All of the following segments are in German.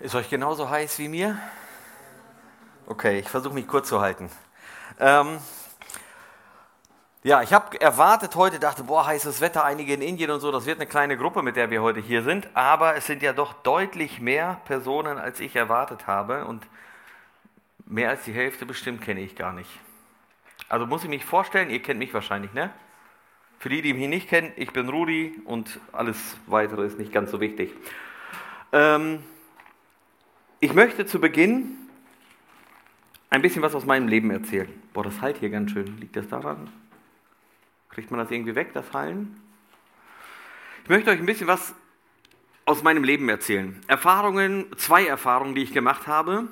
Ist euch genauso heiß wie mir? Okay, ich versuche mich kurz zu halten. Ähm, ja, ich habe erwartet heute, dachte, boah, heißes Wetter, einige in Indien und so, das wird eine kleine Gruppe, mit der wir heute hier sind, aber es sind ja doch deutlich mehr Personen, als ich erwartet habe und mehr als die Hälfte bestimmt kenne ich gar nicht. Also muss ich mich vorstellen, ihr kennt mich wahrscheinlich, ne? Für die, die mich nicht kennen, ich bin Rudi und alles weitere ist nicht ganz so wichtig. Ähm, ich möchte zu Beginn ein bisschen was aus meinem Leben erzählen. Boah, das halt hier ganz schön. Liegt das daran? Kriegt man das irgendwie weg, das Hallen? Ich möchte euch ein bisschen was aus meinem Leben erzählen. Erfahrungen, zwei Erfahrungen, die ich gemacht habe,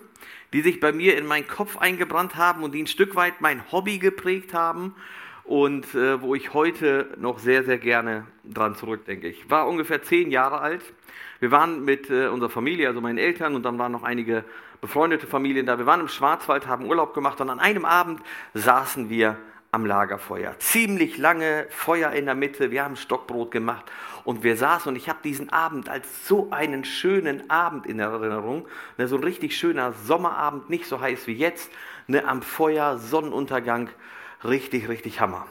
die sich bei mir in meinen Kopf eingebrannt haben und die ein Stück weit mein Hobby geprägt haben und äh, wo ich heute noch sehr, sehr gerne dran zurückdenke. Ich war ungefähr zehn Jahre alt wir waren mit äh, unserer Familie, also meinen Eltern, und dann waren noch einige befreundete Familien da. Wir waren im Schwarzwald, haben Urlaub gemacht und an einem Abend saßen wir am Lagerfeuer. Ziemlich lange Feuer in der Mitte, wir haben Stockbrot gemacht und wir saßen und ich habe diesen Abend als so einen schönen Abend in Erinnerung, ne, so ein richtig schöner Sommerabend, nicht so heiß wie jetzt, ne, am Feuer, Sonnenuntergang, richtig, richtig Hammer.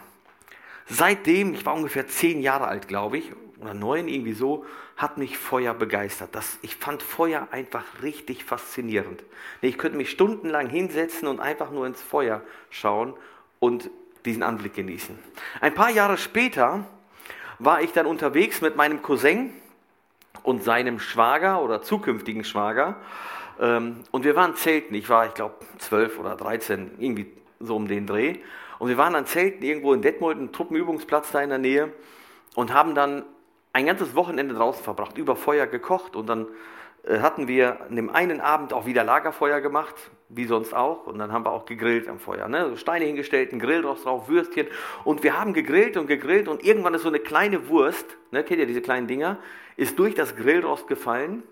Seitdem, ich war ungefähr zehn Jahre alt, glaube ich, oder neun, irgendwie so, hat mich Feuer begeistert. Das, ich fand Feuer einfach richtig faszinierend. Ich könnte mich stundenlang hinsetzen und einfach nur ins Feuer schauen und diesen Anblick genießen. Ein paar Jahre später war ich dann unterwegs mit meinem Cousin und seinem Schwager oder zukünftigen Schwager. Ähm, und wir waren zelten. Ich war, ich glaube, zwölf oder dreizehn, irgendwie so um den Dreh. Und wir waren an Zelten irgendwo in Detmold, ein Truppenübungsplatz da in der Nähe, und haben dann ein ganzes Wochenende draußen verbracht, über Feuer gekocht und dann äh, hatten wir an dem einen Abend auch wieder Lagerfeuer gemacht, wie sonst auch. Und dann haben wir auch gegrillt am Feuer. Ne? So Steine hingestellt, ein Grillrost drauf, Würstchen. Und wir haben gegrillt und gegrillt und irgendwann ist so eine kleine Wurst, ne? kennt ihr diese kleinen Dinger, ist durch das Grillrost gefallen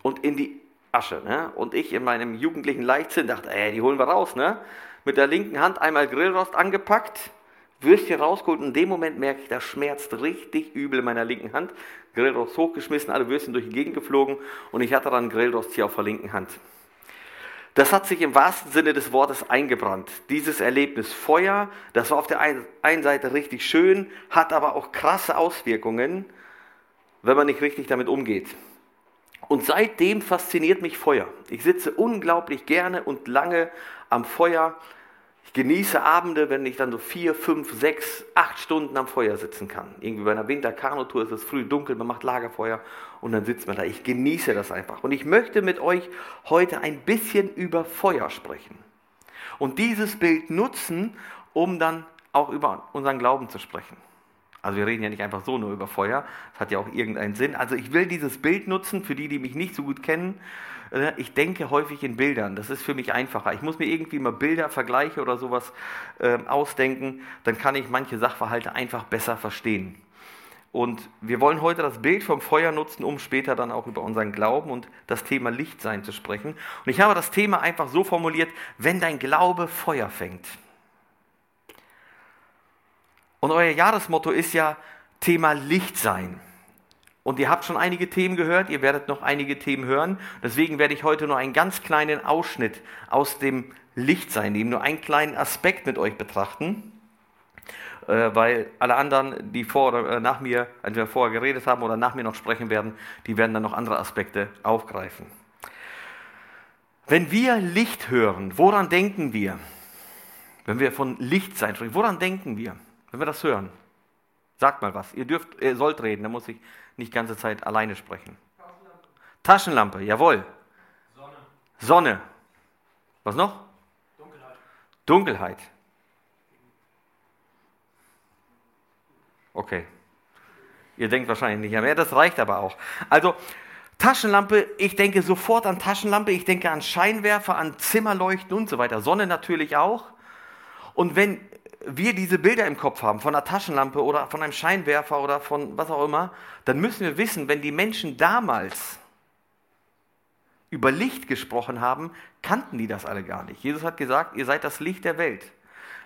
und in die Asche. Ne? Und ich in meinem jugendlichen Leichtsinn dachte, ey, die holen wir raus. Ne? Mit der linken Hand einmal Grillrost angepackt, Würstchen rausgeholt und in dem Moment merke ich, das schmerzt richtig übel in meiner linken Hand. Grillrost hochgeschmissen, alle Würstchen durch die Gegend geflogen und ich hatte dann Grillrost hier auf der linken Hand. Das hat sich im wahrsten Sinne des Wortes eingebrannt. Dieses Erlebnis Feuer, das war auf der einen Seite richtig schön, hat aber auch krasse Auswirkungen, wenn man nicht richtig damit umgeht. Und seitdem fasziniert mich Feuer. Ich sitze unglaublich gerne und lange am Feuer ich genieße Abende, wenn ich dann so vier, fünf, sechs, acht Stunden am Feuer sitzen kann. Irgendwie bei einer Winterkanutour ist es früh dunkel, man macht Lagerfeuer und dann sitzt man da. Ich genieße das einfach. Und ich möchte mit euch heute ein bisschen über Feuer sprechen. Und dieses Bild nutzen, um dann auch über unseren Glauben zu sprechen. Also wir reden ja nicht einfach so nur über Feuer, das hat ja auch irgendeinen Sinn. Also ich will dieses Bild nutzen, für die, die mich nicht so gut kennen, ich denke häufig in Bildern. Das ist für mich einfacher. Ich muss mir irgendwie mal Bilder, Vergleiche oder sowas äh, ausdenken. Dann kann ich manche Sachverhalte einfach besser verstehen. Und wir wollen heute das Bild vom Feuer nutzen, um später dann auch über unseren Glauben und das Thema Lichtsein zu sprechen. Und ich habe das Thema einfach so formuliert, wenn dein Glaube Feuer fängt. Und euer Jahresmotto ist ja Thema Lichtsein. Und ihr habt schon einige Themen gehört, ihr werdet noch einige Themen hören. Deswegen werde ich heute nur einen ganz kleinen Ausschnitt aus dem Lichtsein nehmen, nur einen kleinen Aspekt mit euch betrachten, äh, weil alle anderen, die vor oder äh, nach mir, entweder vorher geredet haben oder nach mir noch sprechen werden, die werden dann noch andere Aspekte aufgreifen. Wenn wir Licht hören, woran denken wir? Wenn wir von Lichtsein sprechen, woran denken wir, wenn wir das hören? Sagt mal was. Ihr dürft, ihr sollt reden, da muss ich nicht die ganze Zeit alleine sprechen. Taschenlampe, Taschenlampe jawohl. Sonne. Sonne. Was noch? Dunkelheit. Dunkelheit. Okay. Ihr denkt wahrscheinlich nicht mehr, das reicht aber auch. Also Taschenlampe, ich denke sofort an Taschenlampe, ich denke an Scheinwerfer, an Zimmerleuchten und so weiter. Sonne natürlich auch. Und wenn wir diese Bilder im Kopf haben, von einer Taschenlampe oder von einem Scheinwerfer oder von was auch immer, dann müssen wir wissen, wenn die Menschen damals über Licht gesprochen haben, kannten die das alle gar nicht. Jesus hat gesagt, ihr seid das Licht der Welt.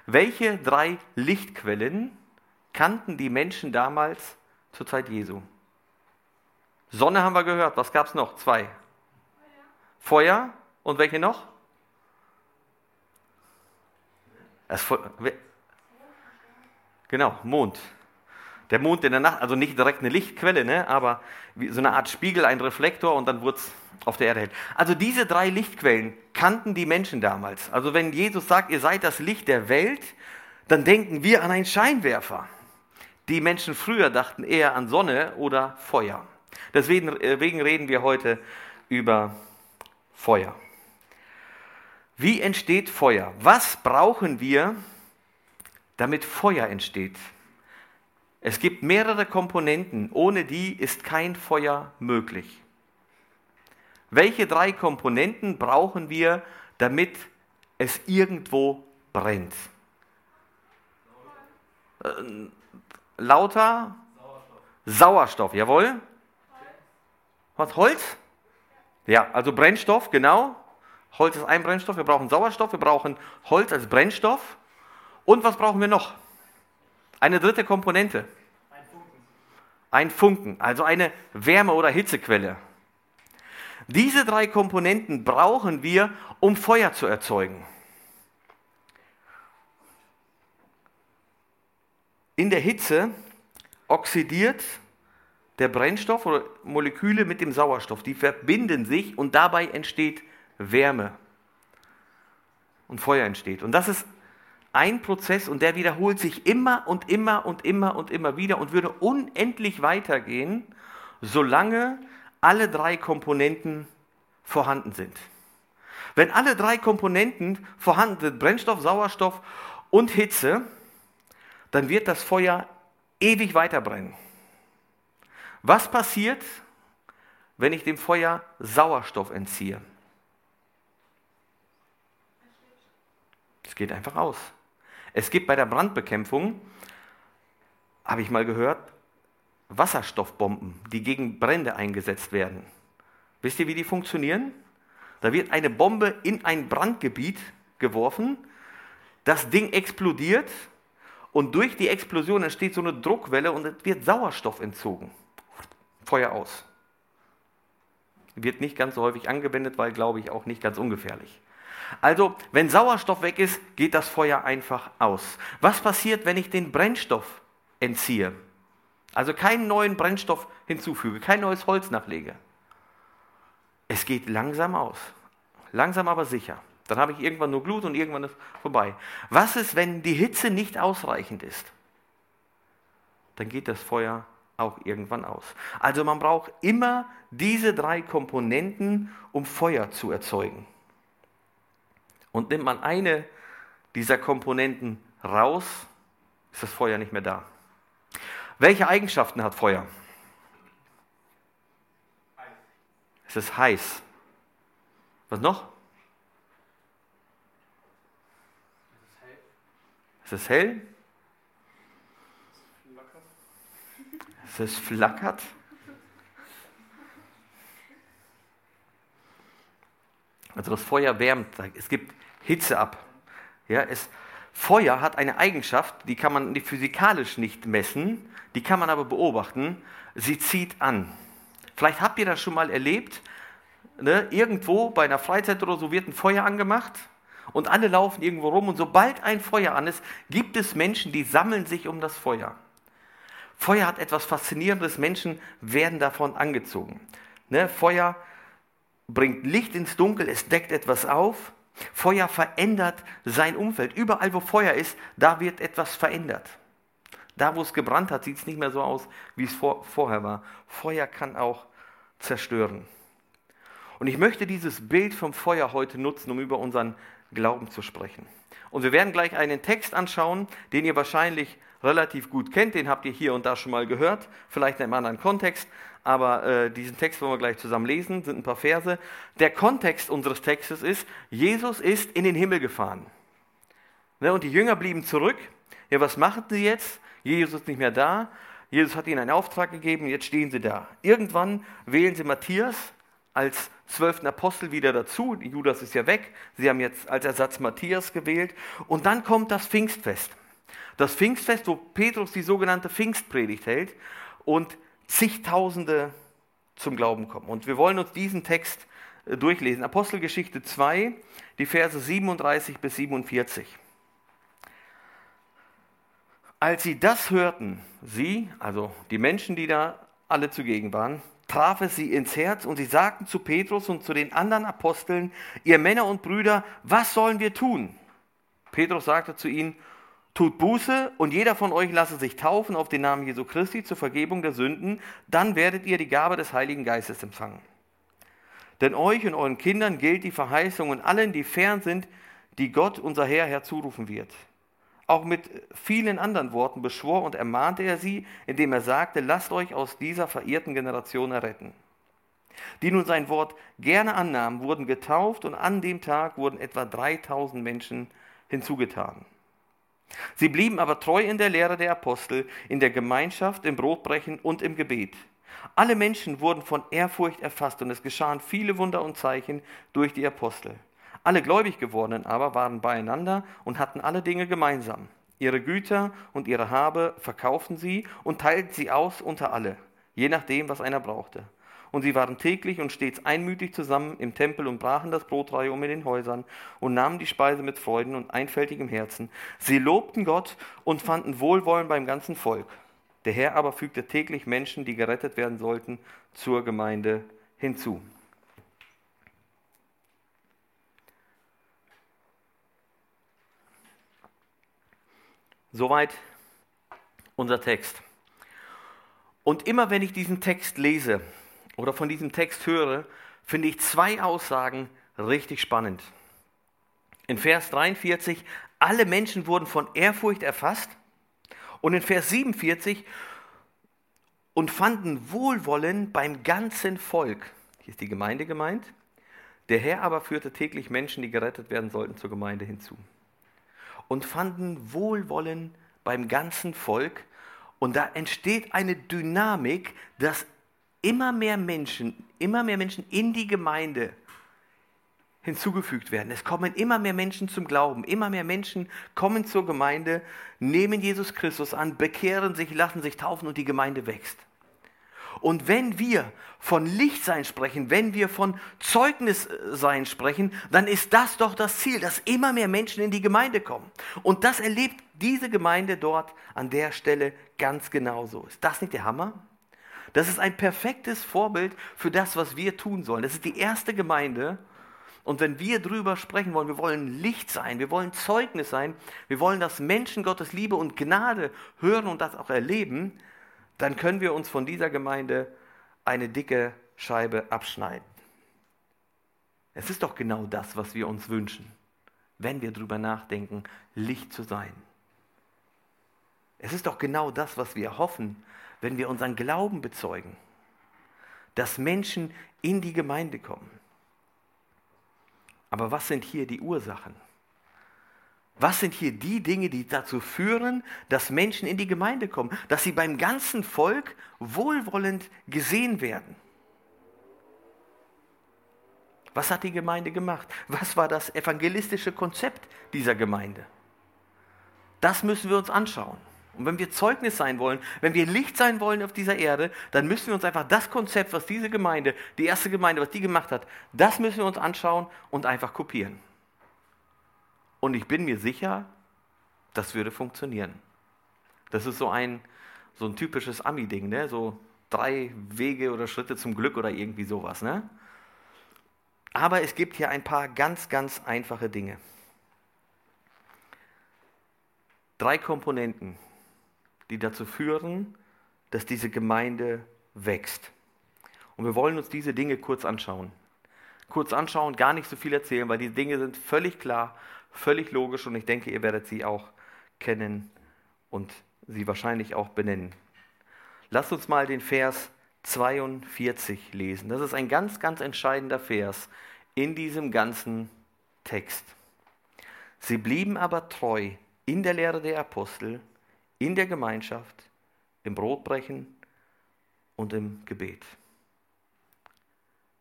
Welche drei Lichtquellen kannten die Menschen damals zur Zeit Jesu? Sonne haben wir gehört, was gab es noch? Zwei. Feuer und welche noch? Das genau, Mond. Der Mond in der Nacht, also nicht direkt eine Lichtquelle, ne, aber so eine Art Spiegel, ein Reflektor und dann wurde es auf der Erde hell. Also diese drei Lichtquellen kannten die Menschen damals. Also wenn Jesus sagt, ihr seid das Licht der Welt, dann denken wir an einen Scheinwerfer. Die Menschen früher dachten eher an Sonne oder Feuer. Deswegen, deswegen reden wir heute über Feuer. Wie entsteht Feuer? Was brauchen wir, damit Feuer entsteht? Es gibt mehrere Komponenten, ohne die ist kein Feuer möglich. Welche drei Komponenten brauchen wir, damit es irgendwo brennt? Äh, lauter Sauerstoff. Sauerstoff, jawohl. Was, Holz? Ja, also Brennstoff, genau. Holz ist ein Brennstoff. Wir brauchen Sauerstoff, wir brauchen Holz als Brennstoff. Und was brauchen wir noch? Eine dritte Komponente. Ein Funken. Ein Funken, also eine Wärme- oder Hitzequelle. Diese drei Komponenten brauchen wir, um Feuer zu erzeugen. In der Hitze oxidiert der Brennstoff oder Moleküle mit dem Sauerstoff. Die verbinden sich und dabei entsteht Wärme und Feuer entsteht. Und das ist ein Prozess und der wiederholt sich immer und immer und immer und immer wieder und würde unendlich weitergehen, solange alle drei Komponenten vorhanden sind. Wenn alle drei Komponenten vorhanden sind, Brennstoff, Sauerstoff und Hitze, dann wird das Feuer ewig weiterbrennen. Was passiert, wenn ich dem Feuer Sauerstoff entziehe? Es geht einfach aus. Es gibt bei der Brandbekämpfung, habe ich mal gehört, Wasserstoffbomben, die gegen Brände eingesetzt werden. Wisst ihr, wie die funktionieren? Da wird eine Bombe in ein Brandgebiet geworfen, das Ding explodiert und durch die Explosion entsteht so eine Druckwelle und es wird Sauerstoff entzogen. Feuer aus. Wird nicht ganz so häufig angewendet, weil, glaube ich, auch nicht ganz ungefährlich. Also, wenn Sauerstoff weg ist, geht das Feuer einfach aus. Was passiert, wenn ich den Brennstoff entziehe? Also keinen neuen Brennstoff hinzufüge, kein neues Holz nachlege. Es geht langsam aus. Langsam aber sicher. Dann habe ich irgendwann nur Glut und irgendwann ist vorbei. Was ist, wenn die Hitze nicht ausreichend ist? Dann geht das Feuer auch irgendwann aus. Also man braucht immer diese drei Komponenten, um Feuer zu erzeugen. Und nimmt man eine dieser Komponenten raus, ist das Feuer nicht mehr da. Welche Eigenschaften hat Feuer? Es ist heiß. Was noch? Es ist hell. Es ist flackert. Also das Feuer wärmt. Es gibt Hitze ab. Ja, es, Feuer hat eine Eigenschaft, die kann man physikalisch nicht messen, die kann man aber beobachten. Sie zieht an. Vielleicht habt ihr das schon mal erlebt. Ne? Irgendwo bei einer Freizeit oder so wird ein Feuer angemacht und alle laufen irgendwo rum und sobald ein Feuer an ist, gibt es Menschen, die sammeln sich um das Feuer. Feuer hat etwas Faszinierendes, Menschen werden davon angezogen. Ne? Feuer bringt Licht ins Dunkel, es deckt etwas auf. Feuer verändert sein Umfeld. Überall, wo Feuer ist, da wird etwas verändert. Da, wo es gebrannt hat, sieht es nicht mehr so aus, wie es vor, vorher war. Feuer kann auch zerstören. Und ich möchte dieses Bild vom Feuer heute nutzen, um über unseren Glauben zu sprechen. Und wir werden gleich einen Text anschauen, den ihr wahrscheinlich relativ gut kennt, den habt ihr hier und da schon mal gehört, vielleicht in einem anderen Kontext, aber äh, diesen Text wollen wir gleich zusammen lesen, sind ein paar Verse. Der Kontext unseres Textes ist, Jesus ist in den Himmel gefahren. Ne, und die Jünger blieben zurück. Ja, was machen sie jetzt? Jesus ist nicht mehr da. Jesus hat ihnen einen Auftrag gegeben, jetzt stehen sie da. Irgendwann wählen sie Matthias als zwölften Apostel wieder dazu. Judas ist ja weg. Sie haben jetzt als Ersatz Matthias gewählt. Und dann kommt das Pfingstfest. Das Pfingstfest, wo Petrus die sogenannte Pfingstpredigt hält und zigtausende zum Glauben kommen. Und wir wollen uns diesen Text äh, durchlesen. Apostelgeschichte 2, die Verse 37 bis 47. Als sie das hörten, sie, also die Menschen, die da alle zugegen waren, traf es sie ins Herz und sie sagten zu Petrus und zu den anderen Aposteln, ihr Männer und Brüder, was sollen wir tun? Petrus sagte zu ihnen, tut Buße und jeder von euch lasse sich taufen auf den Namen Jesu Christi zur Vergebung der Sünden, dann werdet ihr die Gabe des Heiligen Geistes empfangen. Denn euch und euren Kindern gilt die Verheißung und allen, die fern sind, die Gott, unser Herr, herzurufen wird. Auch mit vielen anderen Worten beschwor und ermahnte er sie, indem er sagte, lasst euch aus dieser verirrten Generation erretten. Die nun sein Wort gerne annahmen, wurden getauft und an dem Tag wurden etwa 3000 Menschen hinzugetan. Sie blieben aber treu in der Lehre der Apostel, in der Gemeinschaft, im Brotbrechen und im Gebet. Alle Menschen wurden von Ehrfurcht erfasst und es geschahen viele Wunder und Zeichen durch die Apostel. Alle gläubig gewordenen aber waren beieinander und hatten alle Dinge gemeinsam. Ihre Güter und ihre Habe verkauften sie und teilten sie aus unter alle, je nachdem, was einer brauchte. Und sie waren täglich und stets einmütig zusammen im Tempel und brachen das Brotreihe um in den Häusern und nahmen die Speise mit Freuden und einfältigem Herzen. Sie lobten Gott und fanden Wohlwollen beim ganzen Volk. Der Herr aber fügte täglich Menschen, die gerettet werden sollten, zur Gemeinde hinzu. Soweit unser Text. Und immer wenn ich diesen Text lese oder von diesem Text höre, finde ich zwei Aussagen richtig spannend. In Vers 43, alle Menschen wurden von Ehrfurcht erfasst. Und in Vers 47, und fanden Wohlwollen beim ganzen Volk. Hier ist die Gemeinde gemeint. Der Herr aber führte täglich Menschen, die gerettet werden sollten, zur Gemeinde hinzu und fanden Wohlwollen beim ganzen Volk. Und da entsteht eine Dynamik, dass immer mehr Menschen, immer mehr Menschen in die Gemeinde hinzugefügt werden. Es kommen immer mehr Menschen zum Glauben, immer mehr Menschen kommen zur Gemeinde, nehmen Jesus Christus an, bekehren sich, lassen sich taufen und die Gemeinde wächst. Und wenn wir von Lichtsein sprechen, wenn wir von Zeugnissein sprechen, dann ist das doch das Ziel, dass immer mehr Menschen in die Gemeinde kommen. Und das erlebt diese Gemeinde dort an der Stelle ganz genauso. Ist das nicht der Hammer? Das ist ein perfektes Vorbild für das, was wir tun sollen. Das ist die erste Gemeinde. Und wenn wir drüber sprechen wollen, wir wollen Licht sein, wir wollen Zeugnis sein, wir wollen, dass Menschen Gottes Liebe und Gnade hören und das auch erleben, dann können wir uns von dieser Gemeinde eine dicke Scheibe abschneiden. Es ist doch genau das, was wir uns wünschen, wenn wir darüber nachdenken, Licht zu sein. Es ist doch genau das, was wir hoffen, wenn wir unseren Glauben bezeugen, dass Menschen in die Gemeinde kommen. Aber was sind hier die Ursachen? Was sind hier die Dinge, die dazu führen, dass Menschen in die Gemeinde kommen, dass sie beim ganzen Volk wohlwollend gesehen werden? Was hat die Gemeinde gemacht? Was war das evangelistische Konzept dieser Gemeinde? Das müssen wir uns anschauen. Und wenn wir Zeugnis sein wollen, wenn wir Licht sein wollen auf dieser Erde, dann müssen wir uns einfach das Konzept, was diese Gemeinde, die erste Gemeinde, was die gemacht hat, das müssen wir uns anschauen und einfach kopieren. Und ich bin mir sicher, das würde funktionieren. Das ist so ein, so ein typisches Ami-Ding, ne? so drei Wege oder Schritte zum Glück oder irgendwie sowas. Ne? Aber es gibt hier ein paar ganz, ganz einfache Dinge. Drei Komponenten, die dazu führen, dass diese Gemeinde wächst. Und wir wollen uns diese Dinge kurz anschauen. Kurz anschauen, gar nicht so viel erzählen, weil die Dinge sind völlig klar völlig logisch und ich denke, ihr werdet sie auch kennen und sie wahrscheinlich auch benennen. Lasst uns mal den Vers 42 lesen. Das ist ein ganz, ganz entscheidender Vers in diesem ganzen Text. Sie blieben aber treu in der Lehre der Apostel, in der Gemeinschaft, im Brotbrechen und im Gebet.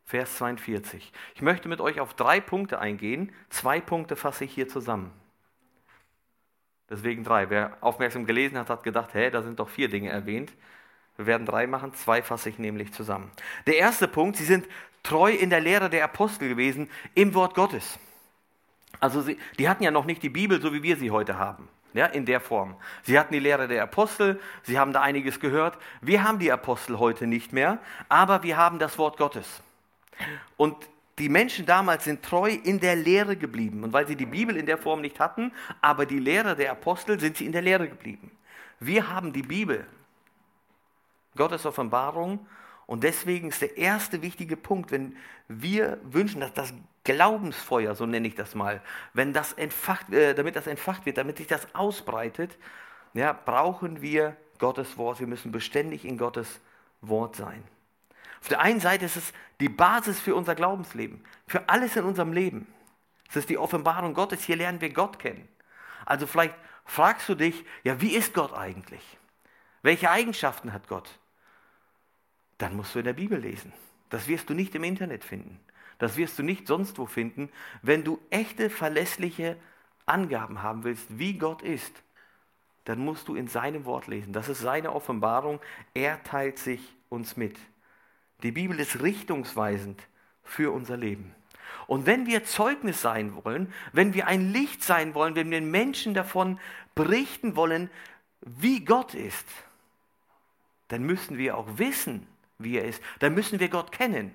Vers 42. Ich möchte mit euch auf drei Punkte eingehen. Zwei Punkte fasse ich hier zusammen. Deswegen drei. Wer aufmerksam gelesen hat, hat gedacht, hä, da sind doch vier Dinge erwähnt. Wir werden drei machen, zwei fasse ich nämlich zusammen. Der erste Punkt, sie sind treu in der Lehre der Apostel gewesen, im Wort Gottes. Also sie, die hatten ja noch nicht die Bibel, so wie wir sie heute haben, ja, in der Form. Sie hatten die Lehre der Apostel, sie haben da einiges gehört. Wir haben die Apostel heute nicht mehr, aber wir haben das Wort Gottes. Und die Menschen damals sind treu in der Lehre geblieben. Und weil sie die Bibel in der Form nicht hatten, aber die Lehre der Apostel, sind sie in der Lehre geblieben. Wir haben die Bibel, Gottes Offenbarung. Und deswegen ist der erste wichtige Punkt, wenn wir wünschen, dass das Glaubensfeuer, so nenne ich das mal, wenn das entfacht, äh, damit das entfacht wird, damit sich das ausbreitet, ja, brauchen wir Gottes Wort. Wir müssen beständig in Gottes Wort sein. Auf der einen Seite ist es die Basis für unser Glaubensleben, für alles in unserem Leben. Es ist die Offenbarung Gottes, hier lernen wir Gott kennen. Also vielleicht fragst du dich, ja, wie ist Gott eigentlich? Welche Eigenschaften hat Gott? Dann musst du in der Bibel lesen. Das wirst du nicht im Internet finden. Das wirst du nicht sonst wo finden. Wenn du echte, verlässliche Angaben haben willst, wie Gott ist, dann musst du in seinem Wort lesen. Das ist seine Offenbarung. Er teilt sich uns mit. Die Bibel ist richtungsweisend für unser Leben. Und wenn wir Zeugnis sein wollen, wenn wir ein Licht sein wollen, wenn wir den Menschen davon berichten wollen, wie Gott ist, dann müssen wir auch wissen, wie er ist. Dann müssen wir Gott kennen.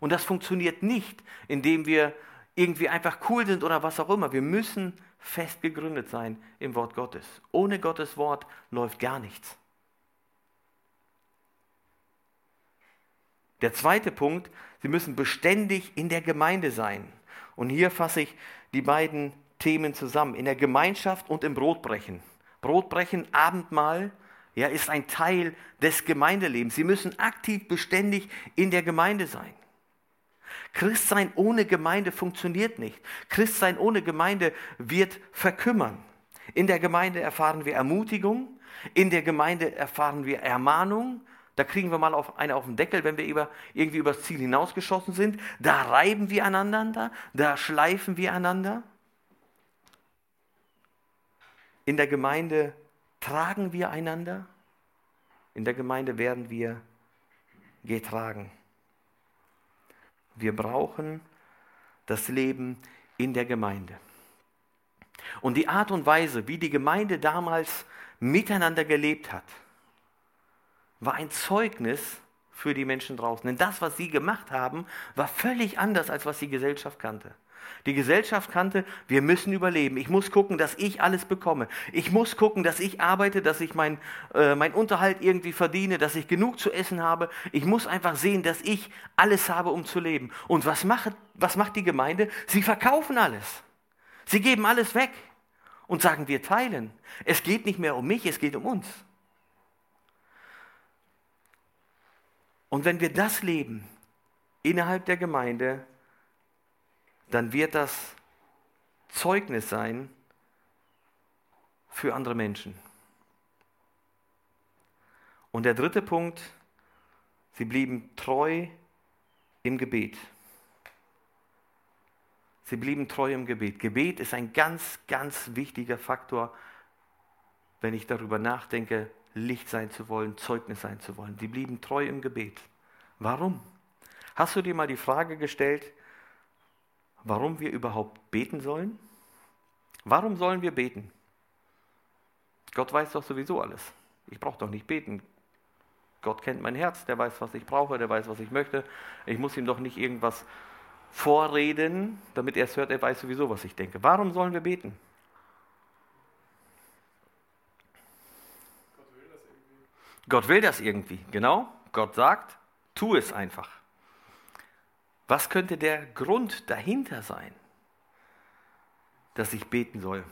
Und das funktioniert nicht, indem wir irgendwie einfach cool sind oder was auch immer. Wir müssen fest gegründet sein im Wort Gottes. Ohne Gottes Wort läuft gar nichts. Der zweite Punkt, sie müssen beständig in der Gemeinde sein. Und hier fasse ich die beiden Themen zusammen. In der Gemeinschaft und im Brotbrechen. Brotbrechen, Abendmahl, ja, ist ein Teil des Gemeindelebens. Sie müssen aktiv beständig in der Gemeinde sein. Christsein ohne Gemeinde funktioniert nicht. Christsein ohne Gemeinde wird verkümmern. In der Gemeinde erfahren wir Ermutigung, in der Gemeinde erfahren wir Ermahnung, da kriegen wir mal auf, eine auf den Deckel, wenn wir über, irgendwie übers Ziel hinausgeschossen sind. Da reiben wir aneinander, da schleifen wir einander. In der Gemeinde tragen wir einander. In der Gemeinde werden wir getragen. Wir brauchen das Leben in der Gemeinde. Und die Art und Weise, wie die Gemeinde damals miteinander gelebt hat, war ein Zeugnis für die Menschen draußen. Denn das, was sie gemacht haben, war völlig anders, als was die Gesellschaft kannte. Die Gesellschaft kannte, wir müssen überleben. Ich muss gucken, dass ich alles bekomme. Ich muss gucken, dass ich arbeite, dass ich meinen äh, mein Unterhalt irgendwie verdiene, dass ich genug zu essen habe. Ich muss einfach sehen, dass ich alles habe, um zu leben. Und was macht, was macht die Gemeinde? Sie verkaufen alles. Sie geben alles weg und sagen, wir teilen. Es geht nicht mehr um mich, es geht um uns. Und wenn wir das leben innerhalb der Gemeinde, dann wird das Zeugnis sein für andere Menschen. Und der dritte Punkt, sie blieben treu im Gebet. Sie blieben treu im Gebet. Gebet ist ein ganz, ganz wichtiger Faktor, wenn ich darüber nachdenke, Licht sein zu wollen, Zeugnis sein zu wollen. Die blieben treu im Gebet. Warum? Hast du dir mal die Frage gestellt, warum wir überhaupt beten sollen? Warum sollen wir beten? Gott weiß doch sowieso alles. Ich brauche doch nicht beten. Gott kennt mein Herz, der weiß, was ich brauche, der weiß, was ich möchte. Ich muss ihm doch nicht irgendwas vorreden, damit er es hört, er weiß sowieso, was ich denke. Warum sollen wir beten? Gott will das irgendwie, genau. Gott sagt, tu es einfach. Was könnte der Grund dahinter sein, dass ich beten soll?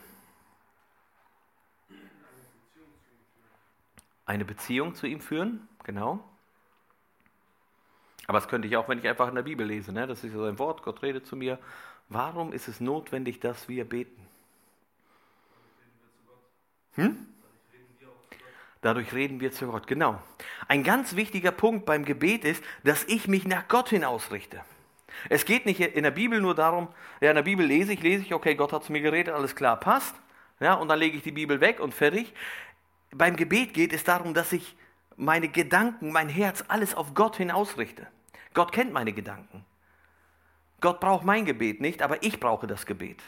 Eine Beziehung zu ihm führen, genau. Aber das könnte ich auch, wenn ich einfach in der Bibel lese. Ne? Das ist ja sein Wort, Gott redet zu mir. Warum ist es notwendig, dass wir beten? Hm? Dadurch reden wir zu Gott. Genau. Ein ganz wichtiger Punkt beim Gebet ist, dass ich mich nach Gott hin ausrichte. Es geht nicht in der Bibel nur darum, ja, in der Bibel lese ich, lese ich, okay, Gott hat zu mir geredet, alles klar, passt. Ja, und dann lege ich die Bibel weg und fertig. Beim Gebet geht es darum, dass ich meine Gedanken, mein Herz, alles auf Gott hin ausrichte. Gott kennt meine Gedanken. Gott braucht mein Gebet nicht, aber ich brauche das Gebet,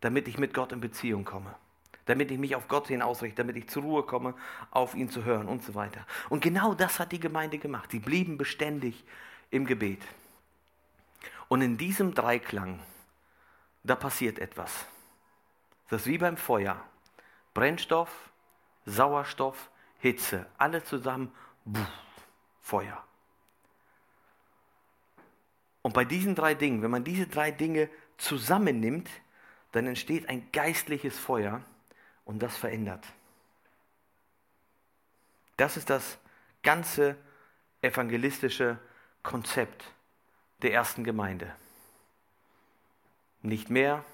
damit ich mit Gott in Beziehung komme, damit ich mich auf Gott hin ausrichte, damit ich zur Ruhe komme, auf ihn zu hören und so weiter. Und genau das hat die Gemeinde gemacht. Sie blieben beständig im Gebet. Und in diesem Dreiklang, da passiert etwas. Das ist wie beim Feuer. Brennstoff, Sauerstoff, Hitze, alle zusammen, buh, Feuer. Und bei diesen drei Dingen, wenn man diese drei Dinge zusammennimmt, dann entsteht ein geistliches Feuer und das verändert. Das ist das ganze evangelistische Konzept der ersten Gemeinde. Nicht mehr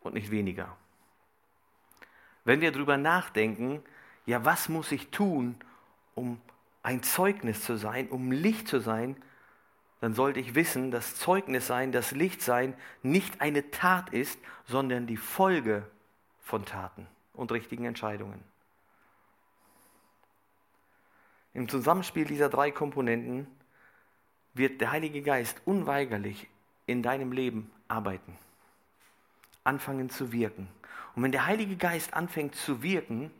und nicht weniger. Wenn wir darüber nachdenken, ja, was muss ich tun, um ein Zeugnis zu sein, um Licht zu sein, dann sollte ich wissen, dass Zeugnis sein, das Licht sein nicht eine Tat ist, sondern die Folge von Taten und richtigen Entscheidungen. Im Zusammenspiel dieser drei Komponenten wird der Heilige Geist unweigerlich in deinem Leben arbeiten, anfangen zu wirken. Und wenn der Heilige Geist anfängt zu wirken,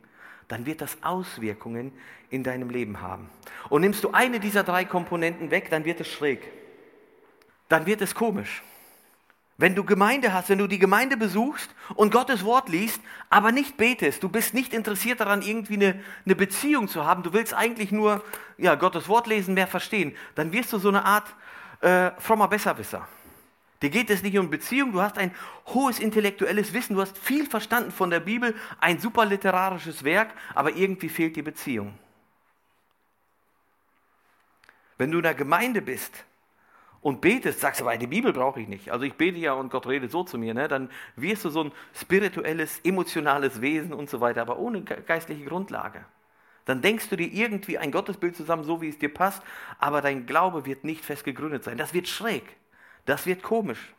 dann wird das Auswirkungen in deinem Leben haben. Und nimmst du eine dieser drei Komponenten weg, dann wird es schräg. Dann wird es komisch. Wenn du Gemeinde hast, wenn du die Gemeinde besuchst und Gottes Wort liest, aber nicht betest, du bist nicht interessiert daran, irgendwie eine, eine Beziehung zu haben, du willst eigentlich nur ja, Gottes Wort lesen, mehr verstehen, dann wirst du so eine Art äh, frommer Besserwisser. Dir geht es nicht um Beziehung, du hast ein hohes intellektuelles Wissen, du hast viel verstanden von der Bibel, ein super literarisches Werk, aber irgendwie fehlt die Beziehung. Wenn du in der Gemeinde bist und betest, sagst du, aber die Bibel brauche ich nicht. Also ich bete ja und Gott redet so zu mir, ne? dann wirst du so ein spirituelles, emotionales Wesen und so weiter, aber ohne geistliche Grundlage. Dann denkst du dir irgendwie ein Gottesbild zusammen, so wie es dir passt, aber dein Glaube wird nicht fest gegründet sein. Das wird schräg, das wird komisch.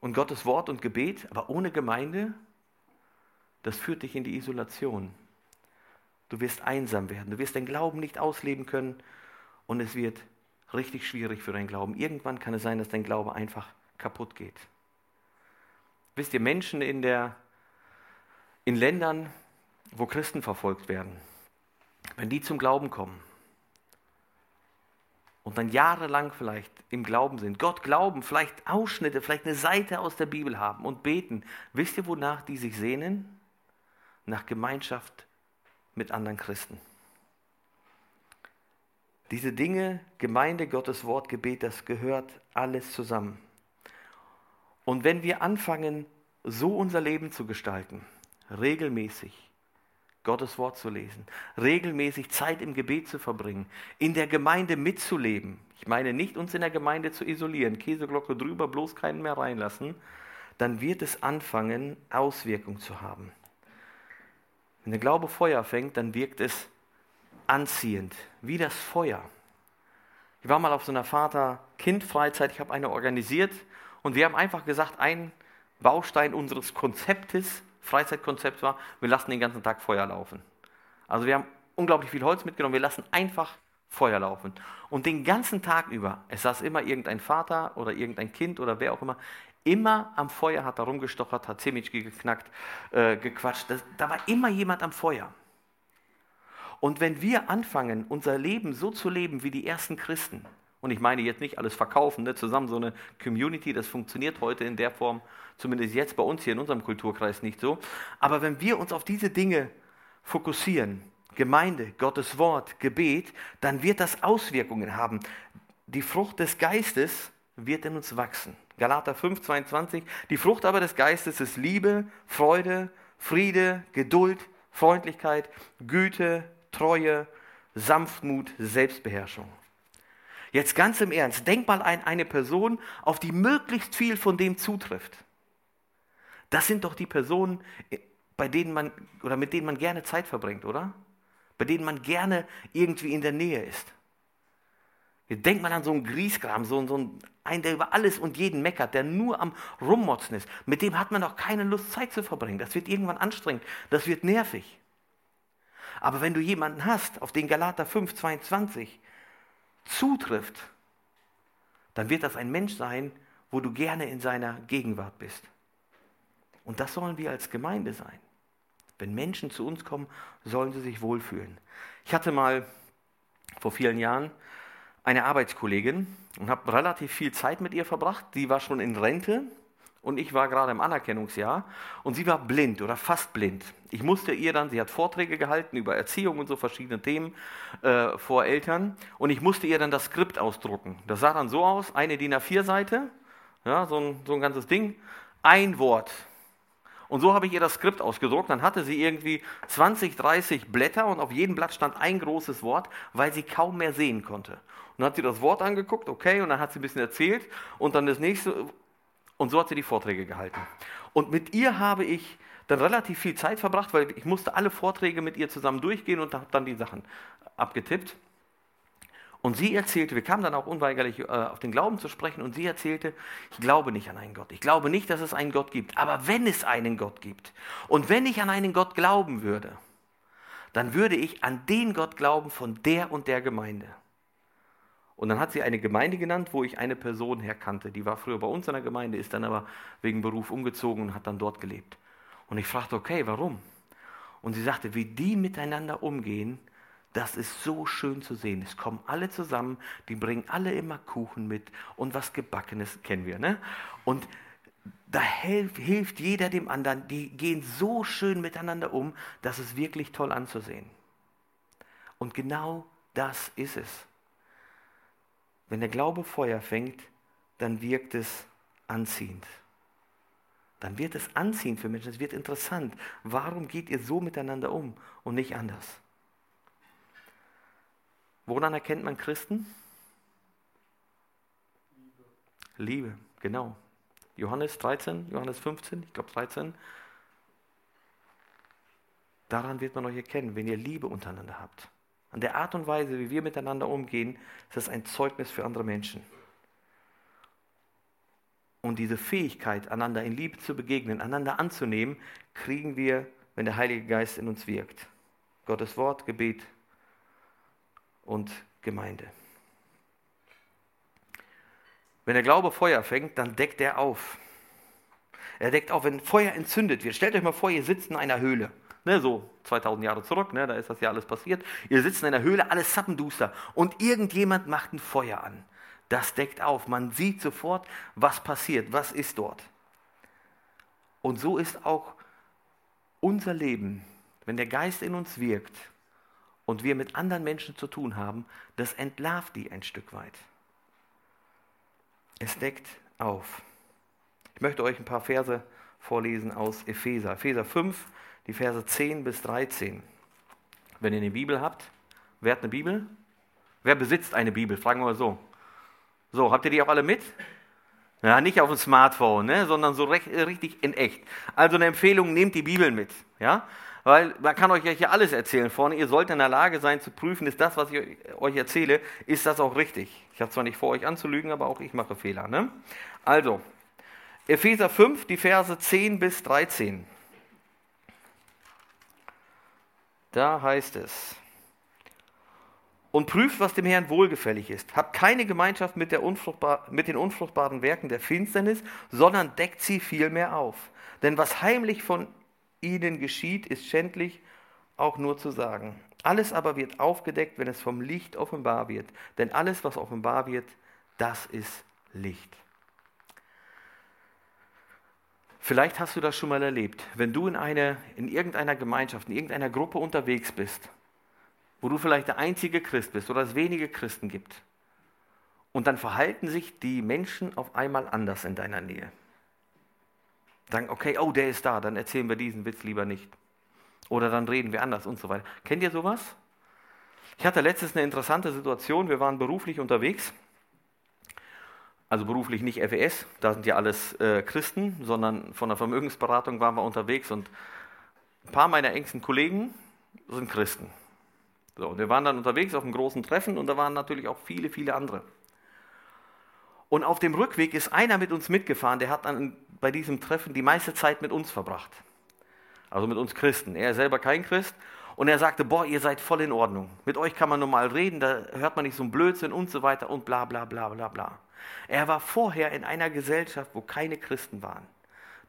Und Gottes Wort und Gebet, aber ohne Gemeinde, das führt dich in die Isolation. Du wirst einsam werden, du wirst dein Glauben nicht ausleben können und es wird richtig schwierig für deinen Glauben. Irgendwann kann es sein, dass dein Glaube einfach kaputt geht. Wisst ihr, Menschen in, der, in Ländern, wo Christen verfolgt werden, wenn die zum Glauben kommen und dann jahrelang vielleicht im Glauben sind, Gott glauben, vielleicht Ausschnitte, vielleicht eine Seite aus der Bibel haben und beten, wisst ihr, wonach die sich sehnen? Nach Gemeinschaft mit anderen Christen. Diese Dinge, Gemeinde, Gottes Wort, Gebet, das gehört alles zusammen. Und wenn wir anfangen, so unser Leben zu gestalten, regelmäßig Gottes Wort zu lesen, regelmäßig Zeit im Gebet zu verbringen, in der Gemeinde mitzuleben, ich meine nicht uns in der Gemeinde zu isolieren, Käseglocke drüber, bloß keinen mehr reinlassen, dann wird es anfangen, Auswirkungen zu haben. Wenn der Glaube Feuer fängt, dann wirkt es anziehend, wie das Feuer. Ich war mal auf so einer Vater-Kind-Freizeit, ich habe eine organisiert und wir haben einfach gesagt, ein Baustein unseres Konzeptes, Freizeitkonzepts war, wir lassen den ganzen Tag Feuer laufen. Also wir haben unglaublich viel Holz mitgenommen, wir lassen einfach Feuer laufen. Und den ganzen Tag über, es saß immer irgendein Vater oder irgendein Kind oder wer auch immer, immer am Feuer hat er rumgestochert, hat Zemitschki geknackt, äh, gequatscht. Das, da war immer jemand am Feuer. Und wenn wir anfangen, unser Leben so zu leben wie die ersten Christen, und ich meine jetzt nicht alles verkaufen, ne, zusammen so eine Community, das funktioniert heute in der Form, zumindest jetzt bei uns hier in unserem Kulturkreis nicht so. Aber wenn wir uns auf diese Dinge fokussieren, Gemeinde, Gottes Wort, Gebet, dann wird das Auswirkungen haben. Die Frucht des Geistes wird in uns wachsen. Galater 5, 22. Die Frucht aber des Geistes ist Liebe, Freude, Friede, Geduld, Freundlichkeit, Güte, Treue, Sanftmut, Selbstbeherrschung. Jetzt ganz im Ernst, denk mal an eine Person, auf die möglichst viel von dem zutrifft. Das sind doch die Personen, bei denen man oder mit denen man gerne Zeit verbringt, oder? Bei denen man gerne irgendwie in der Nähe ist. Denk mal an so einen Griesgram, so, so einen, der über alles und jeden meckert, der nur am Rummotzen ist. Mit dem hat man doch keine Lust, Zeit zu verbringen. Das wird irgendwann anstrengend, das wird nervig. Aber wenn du jemanden hast, auf den Galater 5, 22 zutrifft, dann wird das ein Mensch sein, wo du gerne in seiner Gegenwart bist. Und das sollen wir als Gemeinde sein. Wenn Menschen zu uns kommen, sollen sie sich wohlfühlen. Ich hatte mal vor vielen Jahren eine Arbeitskollegin und habe relativ viel Zeit mit ihr verbracht. Sie war schon in Rente und ich war gerade im Anerkennungsjahr und sie war blind oder fast blind. Ich musste ihr dann, sie hat Vorträge gehalten über Erziehung und so verschiedene Themen äh, vor Eltern und ich musste ihr dann das Skript ausdrucken. Das sah dann so aus, eine DIN A4-Seite, ja, so ein, so ein ganzes Ding, ein Wort. Und so habe ich ihr das Skript ausgedruckt. Dann hatte sie irgendwie 20, 30 Blätter und auf jedem Blatt stand ein großes Wort, weil sie kaum mehr sehen konnte. Und dann hat sie das Wort angeguckt, okay, und dann hat sie ein bisschen erzählt und dann das nächste, und so hat sie die Vorträge gehalten. Und mit ihr habe ich dann relativ viel Zeit verbracht, weil ich musste alle Vorträge mit ihr zusammen durchgehen und habe dann die Sachen abgetippt. Und sie erzählte, wir kamen dann auch unweigerlich äh, auf den Glauben zu sprechen, und sie erzählte, ich glaube nicht an einen Gott. Ich glaube nicht, dass es einen Gott gibt. Aber wenn es einen Gott gibt und wenn ich an einen Gott glauben würde, dann würde ich an den Gott glauben von der und der Gemeinde. Und dann hat sie eine Gemeinde genannt, wo ich eine Person herkannte. Die war früher bei uns in der Gemeinde, ist dann aber wegen Beruf umgezogen und hat dann dort gelebt. Und ich fragte, okay, warum? Und sie sagte, wie die miteinander umgehen, das ist so schön zu sehen. Es kommen alle zusammen, die bringen alle immer Kuchen mit und was Gebackenes kennen wir. Ne? Und da hilft, hilft jeder dem anderen. Die gehen so schön miteinander um, dass es wirklich toll anzusehen. Und genau das ist es. Wenn der Glaube Feuer fängt, dann wirkt es anziehend. Dann wird es anziehend für Menschen, es wird interessant. Warum geht ihr so miteinander um und nicht anders? Woran erkennt man Christen? Liebe. Liebe, genau. Johannes 13, Johannes 15, ich glaube 13. Daran wird man euch erkennen, wenn ihr Liebe untereinander habt. An der Art und Weise, wie wir miteinander umgehen, ist das ein Zeugnis für andere Menschen. Und diese Fähigkeit, einander in Liebe zu begegnen, einander anzunehmen, kriegen wir, wenn der Heilige Geist in uns wirkt. Gottes Wort, Gebet, und Gemeinde. Wenn der Glaube Feuer fängt, dann deckt er auf. Er deckt auf, wenn Feuer entzündet wird. Stellt euch mal vor, ihr sitzt in einer Höhle. Ne, so 2000 Jahre zurück, ne, da ist das ja alles passiert. Ihr sitzt in einer Höhle, alles zappenduster. Und irgendjemand macht ein Feuer an. Das deckt auf. Man sieht sofort, was passiert, was ist dort. Und so ist auch unser Leben, wenn der Geist in uns wirkt, und wir mit anderen Menschen zu tun haben, das entlarvt die ein Stück weit. Es deckt auf. Ich möchte euch ein paar Verse vorlesen aus Epheser. Epheser 5, die Verse 10 bis 13. Wenn ihr eine Bibel habt, wer hat eine Bibel? Wer besitzt eine Bibel? Fragen wir mal so. So, habt ihr die auch alle mit? Ja, nicht auf dem Smartphone, ne, sondern so recht, richtig in echt. Also eine Empfehlung, nehmt die Bibel mit. Ja? weil man kann euch ja hier alles erzählen vorne. Ihr sollt in der Lage sein zu prüfen, ist das, was ich euch erzähle, ist das auch richtig. Ich habe zwar nicht vor, euch anzulügen, aber auch ich mache Fehler. Ne? Also, Epheser 5, die Verse 10 bis 13. Da heißt es, und prüft, was dem Herrn wohlgefällig ist. Habt keine Gemeinschaft mit, mit den unfruchtbaren Werken der Finsternis, sondern deckt sie vielmehr auf. Denn was heimlich von ihnen geschieht, ist schändlich auch nur zu sagen. Alles aber wird aufgedeckt, wenn es vom Licht offenbar wird. Denn alles, was offenbar wird, das ist Licht. Vielleicht hast du das schon mal erlebt, wenn du in, eine, in irgendeiner Gemeinschaft, in irgendeiner Gruppe unterwegs bist, wo du vielleicht der einzige Christ bist oder es wenige Christen gibt. Und dann verhalten sich die Menschen auf einmal anders in deiner Nähe. Sagen, okay, oh, der ist da, dann erzählen wir diesen Witz lieber nicht. Oder dann reden wir anders und so weiter. Kennt ihr sowas? Ich hatte letztens eine interessante Situation. Wir waren beruflich unterwegs. Also beruflich nicht FES, da sind ja alles äh, Christen, sondern von der Vermögensberatung waren wir unterwegs und ein paar meiner engsten Kollegen sind Christen. So, wir waren dann unterwegs auf einem großen Treffen und da waren natürlich auch viele, viele andere. Und auf dem Rückweg ist einer mit uns mitgefahren, der hat dann bei diesem Treffen die meiste Zeit mit uns verbracht. Also mit uns Christen. Er ist selber kein Christ. Und er sagte, boah, ihr seid voll in Ordnung. Mit euch kann man normal reden, da hört man nicht so einen Blödsinn und so weiter und bla bla bla bla bla. Er war vorher in einer Gesellschaft, wo keine Christen waren.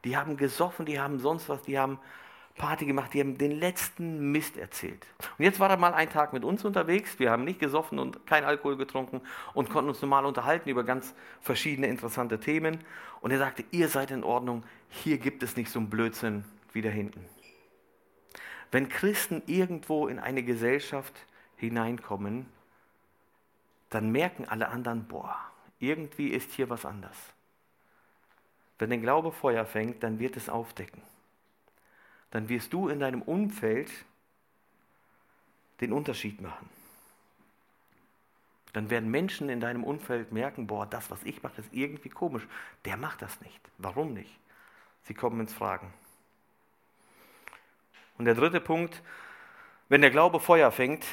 Die haben gesoffen, die haben sonst was, die haben Party gemacht, die haben den letzten Mist erzählt. Und jetzt war er mal einen Tag mit uns unterwegs. Wir haben nicht gesoffen und kein Alkohol getrunken und konnten uns normal unterhalten über ganz verschiedene interessante Themen. Und er sagte, ihr seid in Ordnung, hier gibt es nicht so einen Blödsinn wie da hinten. Wenn Christen irgendwo in eine Gesellschaft hineinkommen, dann merken alle anderen, boah, irgendwie ist hier was anders. Wenn der Glaube Feuer fängt, dann wird es aufdecken dann wirst du in deinem Umfeld den Unterschied machen. Dann werden Menschen in deinem Umfeld merken, boah, das, was ich mache, ist irgendwie komisch. Der macht das nicht. Warum nicht? Sie kommen ins Fragen. Und der dritte Punkt, wenn der Glaube Feuer fängt,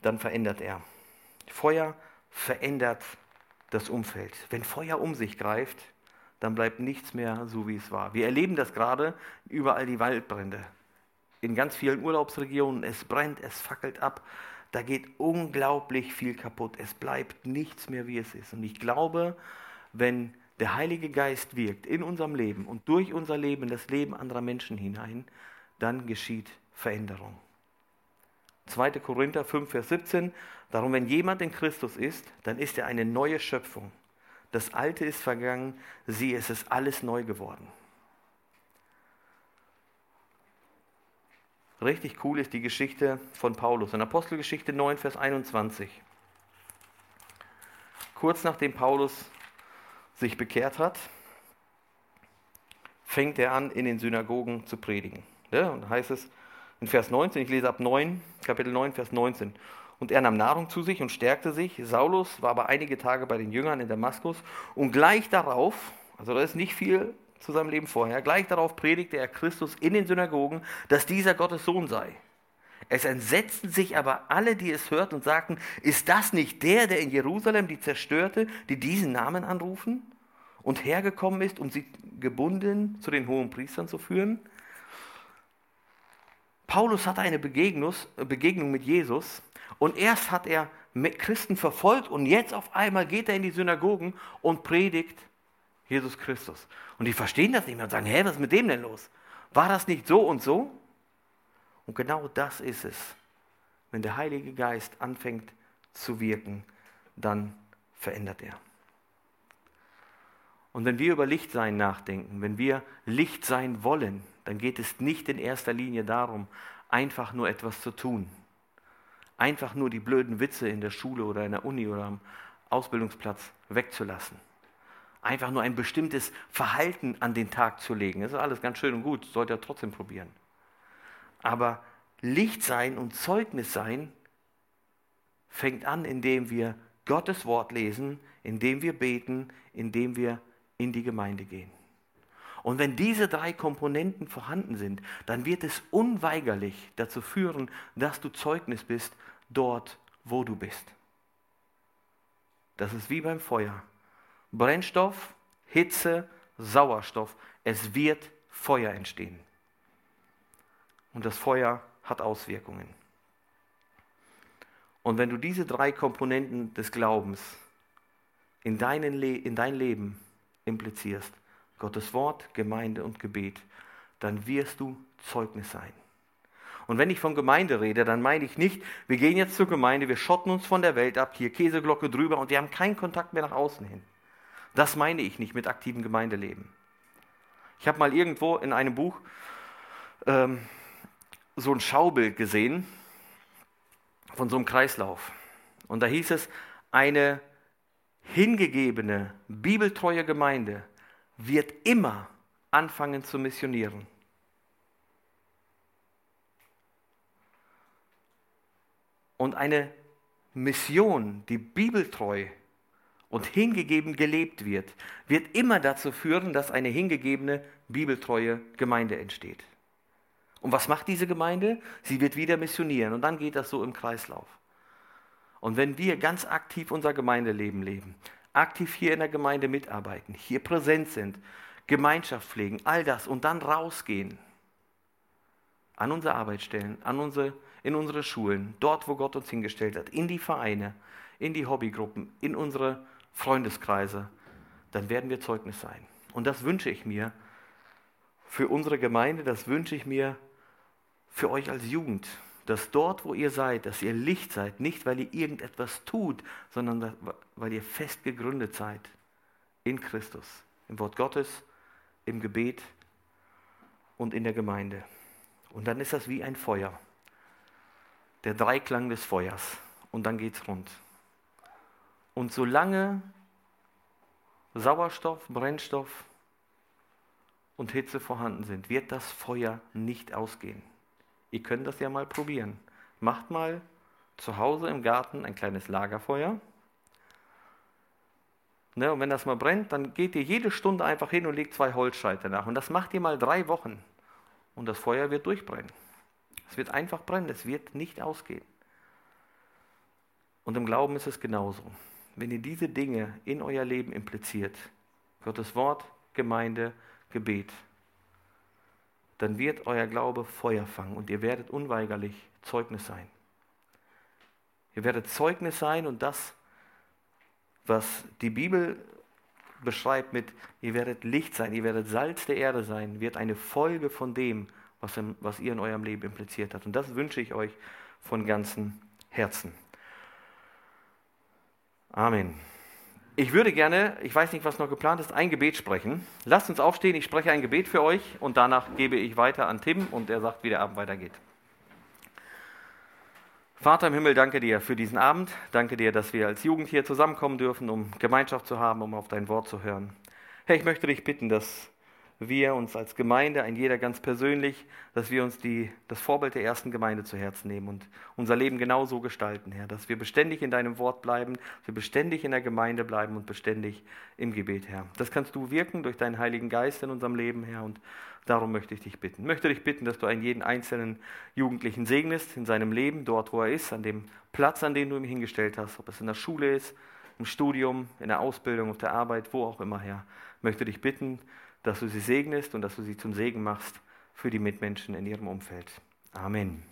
dann verändert er. Feuer verändert das Umfeld. Wenn Feuer um sich greift, dann bleibt nichts mehr so, wie es war. Wir erleben das gerade überall die Waldbrände. In ganz vielen Urlaubsregionen, es brennt, es fackelt ab. Da geht unglaublich viel kaputt. Es bleibt nichts mehr, wie es ist. Und ich glaube, wenn der Heilige Geist wirkt in unserem Leben und durch unser Leben, das Leben anderer Menschen hinein, dann geschieht Veränderung. 2. Korinther 5, Vers 17. Darum, wenn jemand in Christus ist, dann ist er eine neue Schöpfung. Das Alte ist vergangen, sieh, es ist alles neu geworden. Richtig cool ist die Geschichte von Paulus. In Apostelgeschichte 9, Vers 21. Kurz nachdem Paulus sich bekehrt hat, fängt er an, in den Synagogen zu predigen. Ja, und heißt es in Vers 19, ich lese ab 9, Kapitel 9, Vers 19. Und er nahm Nahrung zu sich und stärkte sich. Saulus war aber einige Tage bei den Jüngern in Damaskus. Und gleich darauf, also da ist nicht viel zu seinem Leben vorher, gleich darauf predigte er Christus in den Synagogen, dass dieser Gottes Sohn sei. Es entsetzten sich aber alle, die es hörten und sagten, ist das nicht der, der in Jerusalem die zerstörte, die diesen Namen anrufen und hergekommen ist, um sie gebunden zu den hohen Priestern zu führen? Paulus hatte eine Begegnung mit Jesus und erst hat er Christen verfolgt und jetzt auf einmal geht er in die Synagogen und predigt Jesus Christus. Und die verstehen das nicht mehr und sagen, hä, was ist mit dem denn los? War das nicht so und so? Und genau das ist es. Wenn der Heilige Geist anfängt zu wirken, dann verändert er. Und wenn wir über Lichtsein nachdenken, wenn wir Licht sein wollen, dann geht es nicht in erster Linie darum, einfach nur etwas zu tun einfach nur die blöden Witze in der Schule oder in der Uni oder am Ausbildungsplatz wegzulassen. Einfach nur ein bestimmtes Verhalten an den Tag zu legen. Das ist alles ganz schön und gut, sollte er trotzdem probieren. Aber Licht sein und Zeugnis sein fängt an, indem wir Gottes Wort lesen, indem wir beten, indem wir in die Gemeinde gehen. Und wenn diese drei Komponenten vorhanden sind, dann wird es unweigerlich dazu führen, dass du Zeugnis bist dort, wo du bist. Das ist wie beim Feuer. Brennstoff, Hitze, Sauerstoff. Es wird Feuer entstehen. Und das Feuer hat Auswirkungen. Und wenn du diese drei Komponenten des Glaubens in, deinen Le in dein Leben implizierst, Gottes Wort, Gemeinde und Gebet, dann wirst du Zeugnis sein. Und wenn ich von Gemeinde rede, dann meine ich nicht, wir gehen jetzt zur Gemeinde, wir schotten uns von der Welt ab, hier Käseglocke drüber und wir haben keinen Kontakt mehr nach außen hin. Das meine ich nicht mit aktivem Gemeindeleben. Ich habe mal irgendwo in einem Buch ähm, so ein Schaubild gesehen von so einem Kreislauf. Und da hieß es, eine hingegebene, bibeltreue Gemeinde wird immer anfangen zu missionieren. Und eine Mission, die bibeltreu und hingegeben gelebt wird, wird immer dazu führen, dass eine hingegebene, bibeltreue Gemeinde entsteht. Und was macht diese Gemeinde? Sie wird wieder missionieren und dann geht das so im Kreislauf. Und wenn wir ganz aktiv unser Gemeindeleben leben, aktiv hier in der Gemeinde mitarbeiten, hier präsent sind, Gemeinschaft pflegen, all das und dann rausgehen, an unsere Arbeitsstellen, an unsere, in unsere Schulen, dort, wo Gott uns hingestellt hat, in die Vereine, in die Hobbygruppen, in unsere Freundeskreise, dann werden wir Zeugnis sein. Und das wünsche ich mir für unsere Gemeinde, das wünsche ich mir für euch als Jugend, dass dort, wo ihr seid, dass ihr Licht seid, nicht weil ihr irgendetwas tut, sondern weil ihr fest gegründet seid in Christus, im Wort Gottes, im Gebet und in der Gemeinde. Und dann ist das wie ein Feuer, der Dreiklang des Feuers. Und dann geht es rund. Und solange Sauerstoff, Brennstoff und Hitze vorhanden sind, wird das Feuer nicht ausgehen. Ihr könnt das ja mal probieren. Macht mal zu Hause im Garten ein kleines Lagerfeuer. Ne, und wenn das mal brennt, dann geht ihr jede Stunde einfach hin und legt zwei Holzscheite nach. Und das macht ihr mal drei Wochen. Und das Feuer wird durchbrennen. Es wird einfach brennen, es wird nicht ausgehen. Und im Glauben ist es genauso. Wenn ihr diese Dinge in euer Leben impliziert, Gottes Wort, Gemeinde, Gebet, dann wird euer Glaube Feuer fangen und ihr werdet unweigerlich Zeugnis sein. Ihr werdet Zeugnis sein und das, was die Bibel beschreibt mit, ihr werdet Licht sein, ihr werdet Salz der Erde sein, wird eine Folge von dem, was, im, was ihr in eurem Leben impliziert habt. Und das wünsche ich euch von ganzem Herzen. Amen. Ich würde gerne, ich weiß nicht, was noch geplant ist, ein Gebet sprechen. Lasst uns aufstehen, ich spreche ein Gebet für euch und danach gebe ich weiter an Tim und er sagt, wie der Abend weitergeht. Vater im Himmel, danke dir für diesen Abend. Danke dir, dass wir als Jugend hier zusammenkommen dürfen, um Gemeinschaft zu haben, um auf dein Wort zu hören. Herr, ich möchte dich bitten, dass wir uns als Gemeinde, ein jeder ganz persönlich, dass wir uns die, das Vorbild der ersten Gemeinde zu Herzen nehmen und unser Leben genauso gestalten, Herr. Dass wir beständig in deinem Wort bleiben, dass wir beständig in der Gemeinde bleiben und beständig im Gebet, Herr. Das kannst du wirken durch deinen Heiligen Geist in unserem Leben, Herr. Und darum möchte ich dich bitten. Ich möchte dich bitten, dass du einen jeden einzelnen Jugendlichen segnest in seinem Leben, dort, wo er ist, an dem Platz, an den du ihn hingestellt hast, ob es in der Schule ist, im Studium, in der Ausbildung, auf der Arbeit, wo auch immer, Herr. Ich möchte dich bitten, dass du sie segnest und dass du sie zum Segen machst für die Mitmenschen in ihrem Umfeld. Amen.